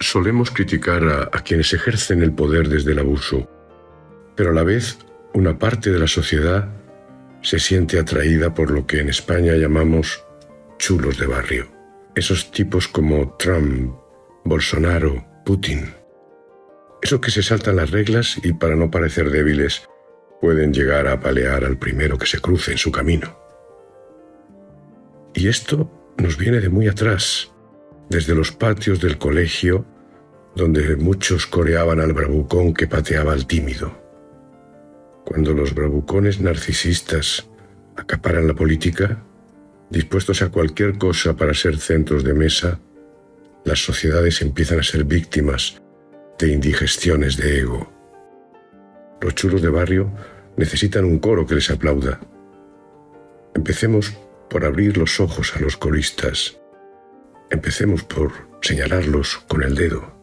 Solemos criticar a, quienes ejercen el poder desde el abuso, pero a la vez una parte de la sociedad se siente atraída por lo que en España llamamos chulos de barrio. Esos tipos como Trump, Bolsonaro, Putin. Esos que se saltan las reglas y para no parecer débiles pueden llegar a apalear al primero que se cruce en su camino. Y esto nos viene de muy atrás, desde los patios del colegio, donde muchos coreaban al bravucón que pateaba al tímido. Cuando los bravucones narcisistas acaparan la política, dispuestos a cualquier cosa para ser centros de mesa, las sociedades empiezan a ser víctimas de indigestiones de ego. Los chulos de barrio necesitan un coro que les aplauda. Empecemos por abrir los ojos a los coristas. Empecemos por señalarlos con el dedo.